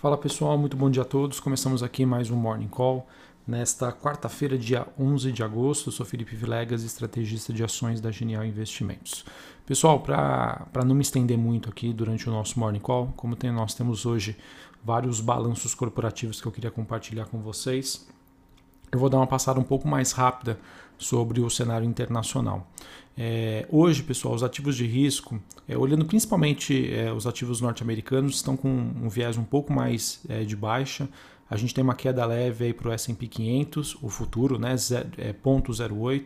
Fala pessoal, muito bom dia a todos. Começamos aqui mais um Morning Call. Nesta quarta-feira, dia 11 de agosto, sou Felipe Vilegas, estrategista de ações da Genial Investimentos. Pessoal, para não me estender muito aqui durante o nosso Morning Call, como tem, nós temos hoje vários balanços corporativos que eu queria compartilhar com vocês, eu vou dar uma passada um pouco mais rápida sobre o cenário internacional. É, hoje, pessoal, os ativos de risco, é, olhando principalmente é, os ativos norte-americanos, estão com um viés um pouco mais é, de baixa. A gente tem uma queda leve para o S&P 500, o futuro, né, 0,08.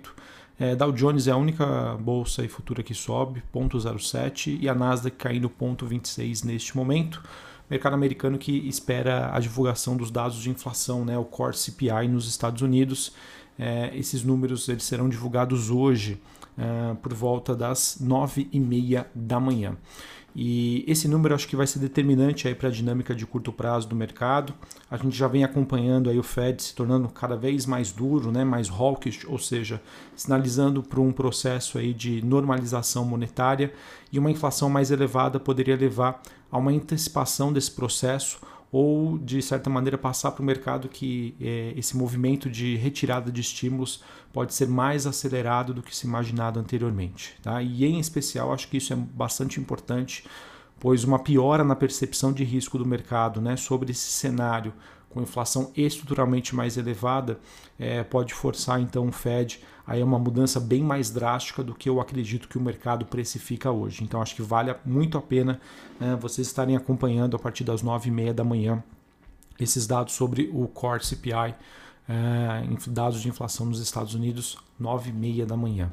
É, é, Dow Jones é a única bolsa e futura que sobe, 0,07, e a Nasdaq caindo 0,26 neste momento. Mercado americano que espera a divulgação dos dados de inflação, né, o Core CPI nos Estados Unidos. É, esses números eles serão divulgados hoje uh, por volta das nove e meia da manhã. E esse número acho que vai ser determinante para a dinâmica de curto prazo do mercado. A gente já vem acompanhando aí o Fed se tornando cada vez mais duro, né, mais hawkish, ou seja, sinalizando para um processo aí de normalização monetária e uma inflação mais elevada poderia levar a uma antecipação desse processo ou de certa maneira passar para o mercado que é, esse movimento de retirada de estímulos pode ser mais acelerado do que se imaginado anteriormente. Tá? E em especial acho que isso é bastante importante, pois uma piora na percepção de risco do mercado né, sobre esse cenário com inflação estruturalmente mais elevada, é, pode forçar então o Fed a uma mudança bem mais drástica do que eu acredito que o mercado precifica hoje. Então acho que vale muito a pena é, vocês estarem acompanhando a partir das 9h30 da manhã esses dados sobre o Core CPI, é, dados de inflação nos Estados Unidos, 9h30 da manhã.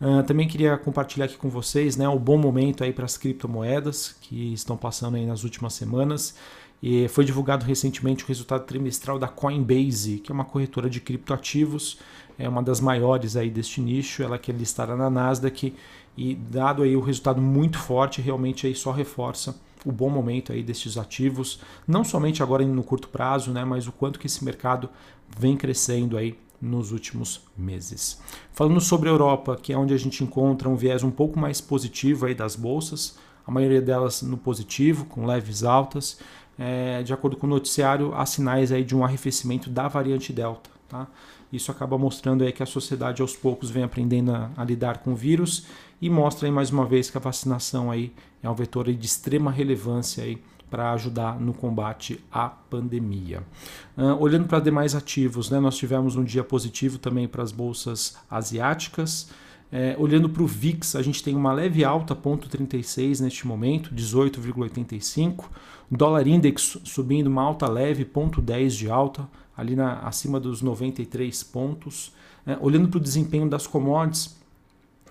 Uh, também queria compartilhar aqui com vocês né, o bom momento aí para as criptomoedas que estão passando aí nas últimas semanas. E foi divulgado recentemente o resultado trimestral da Coinbase, que é uma corretora de criptoativos, é uma das maiores aí deste nicho, ela que é listada na Nasdaq e dado aí o resultado muito forte, realmente aí só reforça o bom momento aí destes ativos, não somente agora no curto prazo, né, mas o quanto que esse mercado vem crescendo aí nos últimos meses. Falando sobre a Europa, que é onde a gente encontra um viés um pouco mais positivo aí das bolsas, a maioria delas no positivo, com leves altas. É, de acordo com o noticiário, há sinais aí de um arrefecimento da variante Delta. Tá? Isso acaba mostrando aí que a sociedade aos poucos vem aprendendo a, a lidar com o vírus e mostra aí mais uma vez que a vacinação aí é um vetor de extrema relevância aí para ajudar no combate à pandemia. Uh, olhando para demais ativos, né, nós tivemos um dia positivo também para as bolsas asiáticas. É, olhando para o VIX, a gente tem uma leve alta, 0,36 neste momento, 18,85. O dólar index subindo uma alta leve, 0,10 de alta, ali na, acima dos 93 pontos. É, olhando para o desempenho das commodities,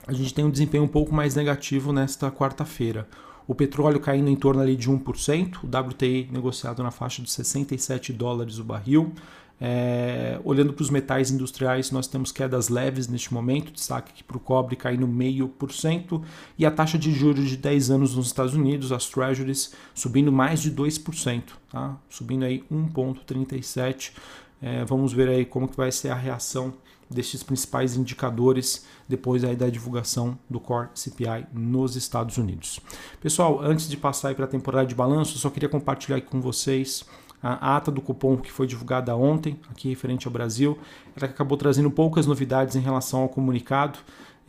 a gente tem um desempenho um pouco mais negativo nesta quarta-feira. O petróleo caindo em torno ali de 1%, o WTI negociado na faixa de 67 dólares o barril. É, olhando para os metais industriais, nós temos quedas leves neste momento, destaque para o cobre caindo meio por cento e a taxa de juros de 10 anos nos Estados Unidos, as Treasuries, subindo mais de 2%, tá? subindo aí 1,37%. É, vamos ver aí como que vai ser a reação destes principais indicadores depois aí da divulgação do Core CPI nos Estados Unidos. Pessoal, antes de passar para a temporada de balanço, só queria compartilhar com vocês a ata do cupom que foi divulgada ontem, aqui referente ao Brasil, ela acabou trazendo poucas novidades em relação ao comunicado,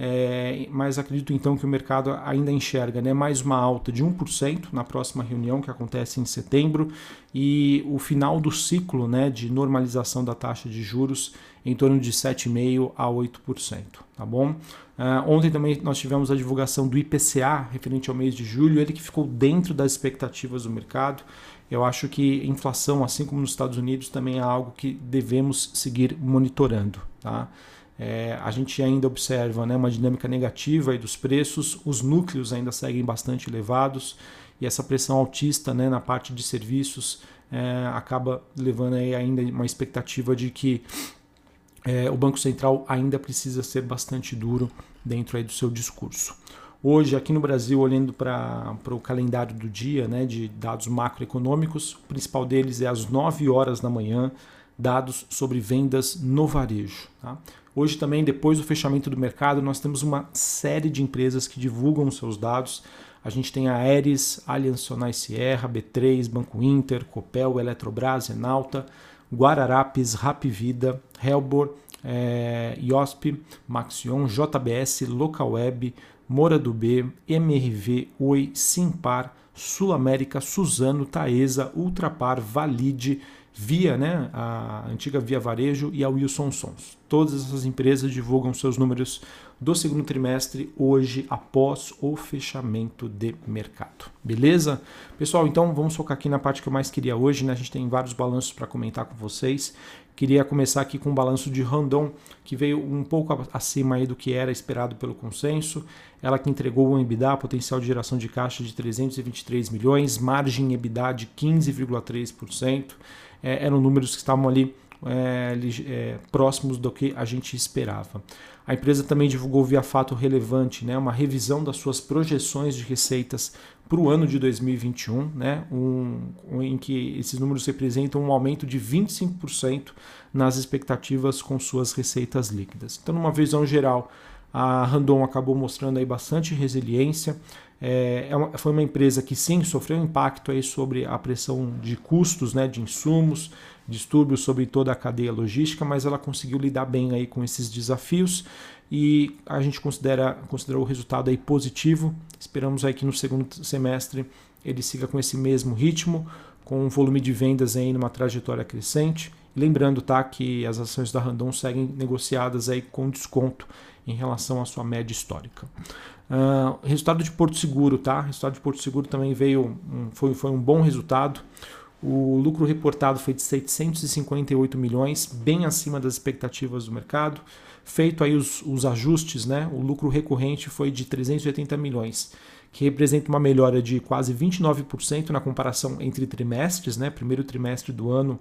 é, mas acredito então que o mercado ainda enxerga né, mais uma alta de 1% na próxima reunião que acontece em setembro e o final do ciclo né, de normalização da taxa de juros em torno de 7,5% a 8%. Tá bom? Uh, ontem também nós tivemos a divulgação do IPCA referente ao mês de julho, ele que ficou dentro das expectativas do mercado. Eu acho que inflação, assim como nos Estados Unidos, também é algo que devemos seguir monitorando. Tá? É, a gente ainda observa né, uma dinâmica negativa dos preços, os núcleos ainda seguem bastante elevados e essa pressão altista né, na parte de serviços é, acaba levando aí ainda uma expectativa de que é, o Banco Central ainda precisa ser bastante duro dentro aí do seu discurso. Hoje, aqui no Brasil, olhando para o calendário do dia né, de dados macroeconômicos, o principal deles é às 9 horas da manhã, dados sobre vendas no varejo. Tá? Hoje também, depois do fechamento do mercado, nós temos uma série de empresas que divulgam seus dados. A gente tem a Aeres, Allianz Sonai Sierra, B3, Banco Inter, Copel, Eletrobras, Enalta, Guararapes, Rapvida, Helbor, é, IOSP, Maxion, JBS, Localweb, Mora do B, MRV, Oi, Simpar, Sul América, Suzano, Taesa, Ultrapar, Valide, Via, né, a antiga Via Varejo e a Wilson Sons. Todas essas empresas divulgam seus números do segundo trimestre hoje após o fechamento de mercado. Beleza? Pessoal, então vamos focar aqui na parte que eu mais queria hoje, né? A gente tem vários balanços para comentar com vocês. Queria começar aqui com o balanço de Randon, que veio um pouco acima aí do que era esperado pelo consenso. Ela que entregou um EBITDA, potencial de geração de caixa de 323 milhões, margem EBITDA de 15,3%. É, eram números que estavam ali é, é, próximos do que a gente esperava. A empresa também divulgou via fato relevante né, uma revisão das suas projeções de receitas para o ano de 2021, né, um, em que esses números representam um aumento de 25% nas expectativas com suas receitas líquidas. Então, numa visão geral, a Randon acabou mostrando aí bastante resiliência. É, é foi uma empresa que sim sofreu impacto aí sobre a pressão de custos, né, de insumos, distúrbios sobre toda a cadeia logística, mas ela conseguiu lidar bem aí com esses desafios e a gente considera considerou o resultado aí positivo. Esperamos aí que no segundo semestre ele siga com esse mesmo ritmo, com um volume de vendas aí numa trajetória crescente. Lembrando, tá, que as ações da Randon seguem negociadas aí com desconto em relação à sua média histórica. Uh, resultado de Porto Seguro, tá? Resultado de Porto Seguro também veio, um, foi, foi um bom resultado. O lucro reportado foi de 758 milhões, bem acima das expectativas do mercado. Feito aí os, os ajustes, né? O lucro recorrente foi de 380 milhões, que representa uma melhora de quase 29% na comparação entre trimestres, né? Primeiro trimestre do ano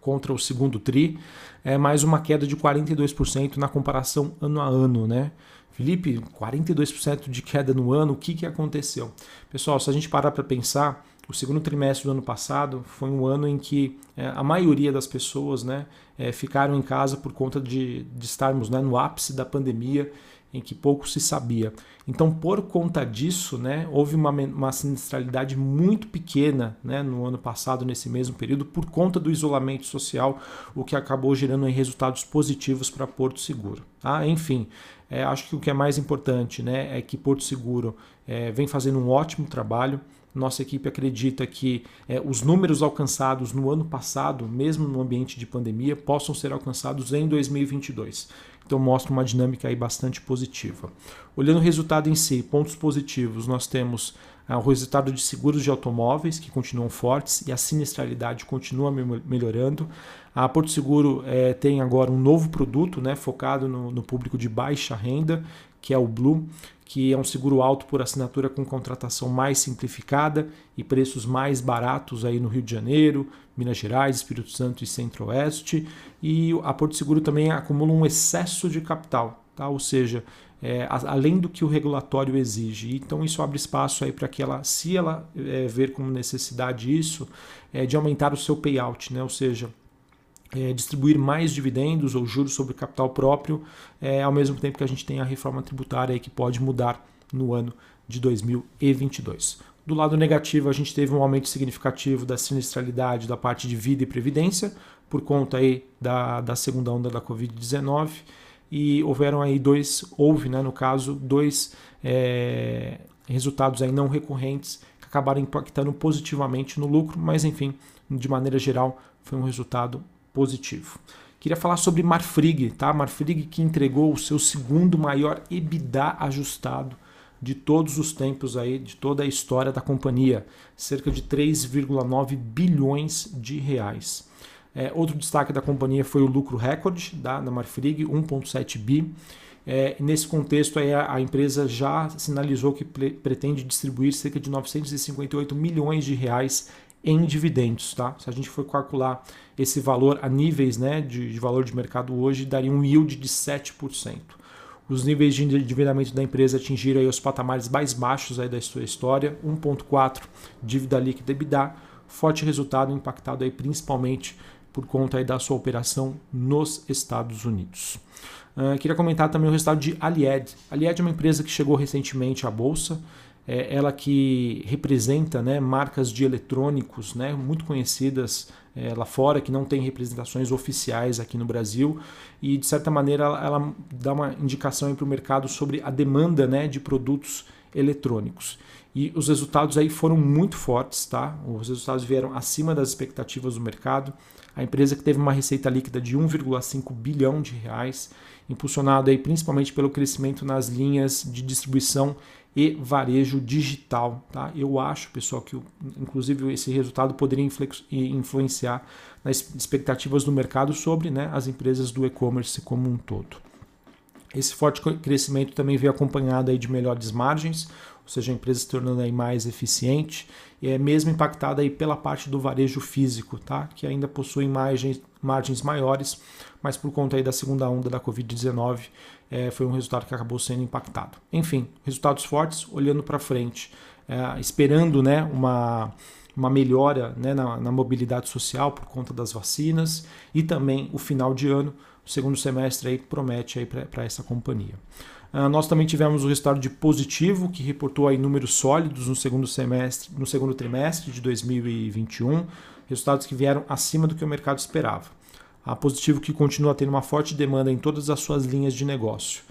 contra o segundo tri, é mais uma queda de 42% na comparação ano a ano, né? Felipe, 42% de queda no ano, o que, que aconteceu? Pessoal, se a gente parar para pensar, o segundo trimestre do ano passado foi um ano em que é, a maioria das pessoas né, é, ficaram em casa por conta de, de estarmos né, no ápice da pandemia em que pouco se sabia. Então, por conta disso, né, houve uma, uma sinistralidade muito pequena né, no ano passado, nesse mesmo período, por conta do isolamento social, o que acabou gerando resultados positivos para Porto Seguro. Tá? Enfim, é, acho que o que é mais importante né, é que Porto Seguro é, vem fazendo um ótimo trabalho. Nossa equipe acredita que é, os números alcançados no ano passado, mesmo no ambiente de pandemia, possam ser alcançados em 2022. Então mostra uma dinâmica aí bastante positiva. Olhando o resultado em si, pontos positivos, nós temos ah, o resultado de seguros de automóveis que continuam fortes e a sinistralidade continua melhorando. A Porto Seguro é, tem agora um novo produto né, focado no, no público de baixa renda, que é o Blue, que é um seguro alto por assinatura com contratação mais simplificada e preços mais baratos aí no Rio de Janeiro, Minas Gerais, Espírito Santo e Centro-Oeste. E a Porto Seguro também acumula um excesso de capital, tá? ou seja, é, além do que o regulatório exige. Então isso abre espaço aí para que ela, se ela é, ver como necessidade isso, é, de aumentar o seu payout, né? ou seja, é, distribuir mais dividendos ou juros sobre capital próprio, é, ao mesmo tempo que a gente tem a reforma tributária que pode mudar no ano de 2022. Do lado negativo, a gente teve um aumento significativo da sinistralidade da parte de vida e previdência, por conta aí da, da segunda onda da Covid-19, e houveram aí dois, houve, né, no caso, dois é, resultados aí não recorrentes que acabaram impactando positivamente no lucro, mas enfim, de maneira geral, foi um resultado positivo. Queria falar sobre Marfrig, tá? Marfrig que entregou o seu segundo maior EBITDA ajustado de todos os tempos aí, de toda a história da companhia, cerca de 3,9 bilhões de reais. É, outro destaque da companhia foi o lucro recorde da, da Marfrig, 1,7 bi. É, nesse contexto, aí, a, a, empresa já sinalizou que pretende distribuir cerca de 958 milhões de reais em dividendos. Tá? Se a gente for calcular esse valor a níveis né, de, de valor de mercado hoje, daria um yield de 7%. Os níveis de endividamento da empresa atingiram aí os patamares mais baixos aí da sua história, 1.4 dívida líquida EBITDA, forte resultado impactado aí principalmente por conta aí da sua operação nos Estados Unidos. Uh, queria comentar também o resultado de Alied. Alied é uma empresa que chegou recentemente à bolsa, é ela que representa né, marcas de eletrônicos né, muito conhecidas é, lá fora, que não tem representações oficiais aqui no Brasil, e de certa maneira ela, ela dá uma indicação para o mercado sobre a demanda né, de produtos eletrônicos. E os resultados aí foram muito fortes, tá? Os resultados vieram acima das expectativas do mercado. A empresa que teve uma receita líquida de 1,5 bilhão de reais, impulsionado aí principalmente pelo crescimento nas linhas de distribuição e varejo digital. Tá? Eu acho, pessoal, que inclusive esse resultado poderia influenciar nas expectativas do mercado sobre né, as empresas do e-commerce como um todo. Esse forte crescimento também veio acompanhado aí de melhores margens, ou seja, a empresa se tornando aí mais eficiente, e é mesmo impactada aí pela parte do varejo físico, tá? que ainda possui margens, margens maiores, mas por conta aí da segunda onda da Covid-19 é, foi um resultado que acabou sendo impactado. Enfim, resultados fortes, olhando para frente, é, esperando né, uma, uma melhora né, na, na mobilidade social por conta das vacinas e também o final de ano, o segundo semestre aí promete para essa companhia. Uh, nós também tivemos o resultado de positivo, que reportou aí números sólidos no segundo semestre, no segundo trimestre de 2021, resultados que vieram acima do que o mercado esperava. A positivo que continua tendo uma forte demanda em todas as suas linhas de negócio,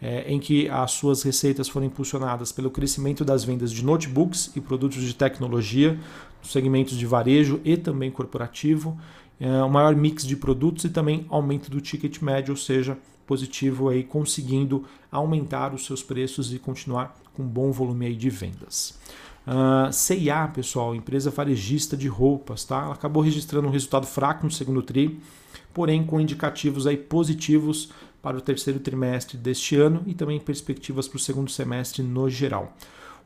é, em que as suas receitas foram impulsionadas pelo crescimento das vendas de notebooks e produtos de tecnologia, segmentos de varejo e também corporativo, é, um maior mix de produtos e também aumento do ticket médio, ou seja, positivo aí conseguindo aumentar os seus preços e continuar com bom volume aí de vendas. Uh, pessoal, empresa varejista de roupas, tá? Ela acabou registrando um resultado fraco no segundo tri, porém com indicativos aí positivos para o terceiro trimestre deste ano e também perspectivas para o segundo semestre no geral.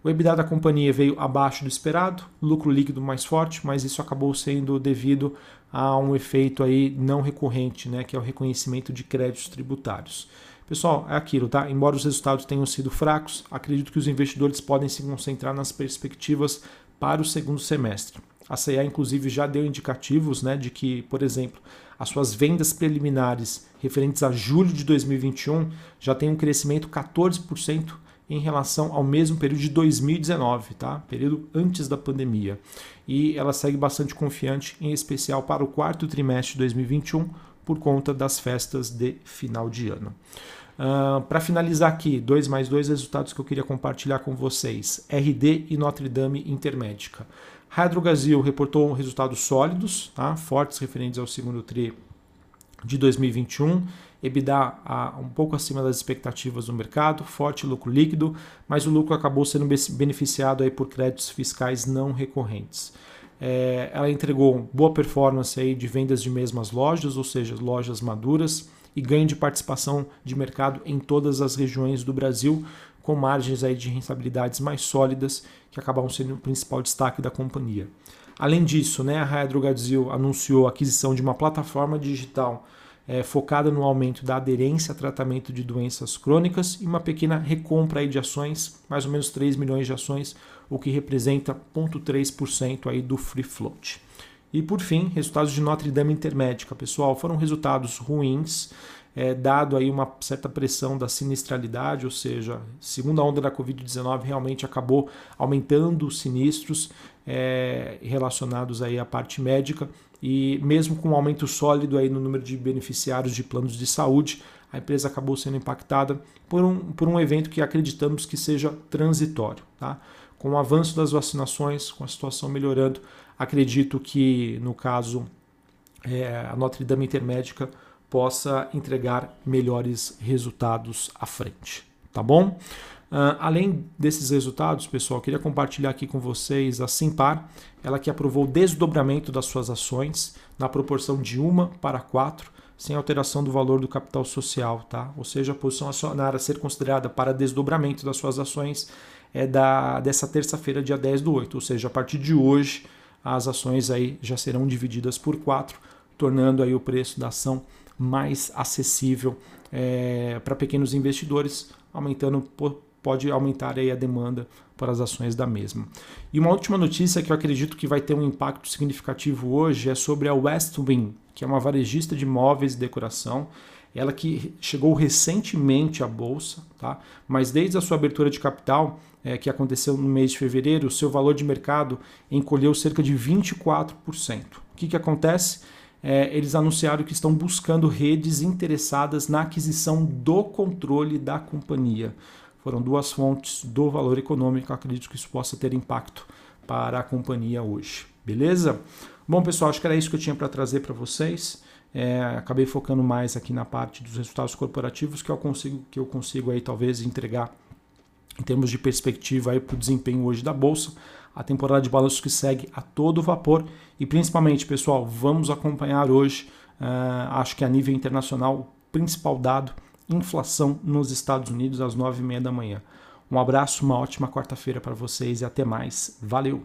O EBITDA da companhia veio abaixo do esperado, lucro líquido mais forte, mas isso acabou sendo devido a um efeito aí não recorrente, né, que é o reconhecimento de créditos tributários. Pessoal, é aquilo, tá? Embora os resultados tenham sido fracos, acredito que os investidores podem se concentrar nas perspectivas para o segundo semestre. A CEA, inclusive, já deu indicativos né, de que, por exemplo, as suas vendas preliminares referentes a julho de 2021 já têm um crescimento 14% em relação ao mesmo período de 2019, tá? período antes da pandemia. E ela segue bastante confiante, em especial para o quarto trimestre de 2021, por conta das festas de final de ano. Uh, para finalizar aqui, dois mais dois resultados que eu queria compartilhar com vocês: RD e Notre Dame Intermédica. Hydrogazil reportou resultados sólidos, tá? fortes referentes ao segundo tri de 2021 EBITDA a, um pouco acima das expectativas do mercado, forte lucro líquido, mas o lucro acabou sendo beneficiado aí por créditos fiscais não recorrentes. É, ela entregou boa performance aí de vendas de mesmas lojas, ou seja, lojas maduras, e ganho de participação de mercado em todas as regiões do Brasil, com margens aí de rentabilidades mais sólidas, que acabam sendo o principal destaque da companhia. Além disso, né, a Hydro anunciou a aquisição de uma plataforma digital é, focada no aumento da aderência a tratamento de doenças crônicas e uma pequena recompra aí de ações, mais ou menos 3 milhões de ações, o que representa 0,3% aí do free float. E por fim, resultados de Notre Dame Intermédica, pessoal, foram resultados ruins, é, dado aí uma certa pressão da sinistralidade, ou seja, segunda onda da Covid-19 realmente acabou aumentando os sinistros é, relacionados aí à parte médica e mesmo com um aumento sólido aí no número de beneficiários de planos de saúde, a empresa acabou sendo impactada por um, por um evento que acreditamos que seja transitório. Tá? Com o avanço das vacinações, com a situação melhorando, acredito que, no caso, é, a Notre Dame Intermédica possa entregar melhores resultados à frente. Tá bom? Uh, além desses resultados, pessoal, queria compartilhar aqui com vocês a Simpar, ela que aprovou o desdobramento das suas ações na proporção de uma para quatro, sem alteração do valor do capital social, tá? Ou seja, a posição acionária a ser considerada para desdobramento das suas ações é da dessa terça-feira, dia 10 do 8, ou seja, a partir de hoje as ações aí já serão divididas por quatro, tornando aí o preço da ação mais acessível é, para pequenos investidores, aumentando pode aumentar aí a demanda para as ações da mesma. E uma última notícia que eu acredito que vai ter um impacto significativo hoje é sobre a Westwing, que é uma varejista de móveis e decoração. ela que chegou recentemente à bolsa, tá? mas desde a sua abertura de capital, é, que aconteceu no mês de fevereiro, o seu valor de mercado encolheu cerca de 24%. O que, que acontece? É, eles anunciaram que estão buscando redes interessadas na aquisição do controle da companhia. Foram duas fontes do valor econômico, acredito que isso possa ter impacto para a companhia hoje. Beleza? Bom, pessoal, acho que era isso que eu tinha para trazer para vocês. É, acabei focando mais aqui na parte dos resultados corporativos que eu consigo, que eu consigo aí talvez entregar em termos de perspectiva para o desempenho hoje da bolsa. A temporada de balanços que segue a todo vapor e principalmente, pessoal, vamos acompanhar hoje, uh, acho que a nível internacional, principal dado, inflação nos Estados Unidos às nove e meia da manhã. Um abraço, uma ótima quarta-feira para vocês e até mais. Valeu!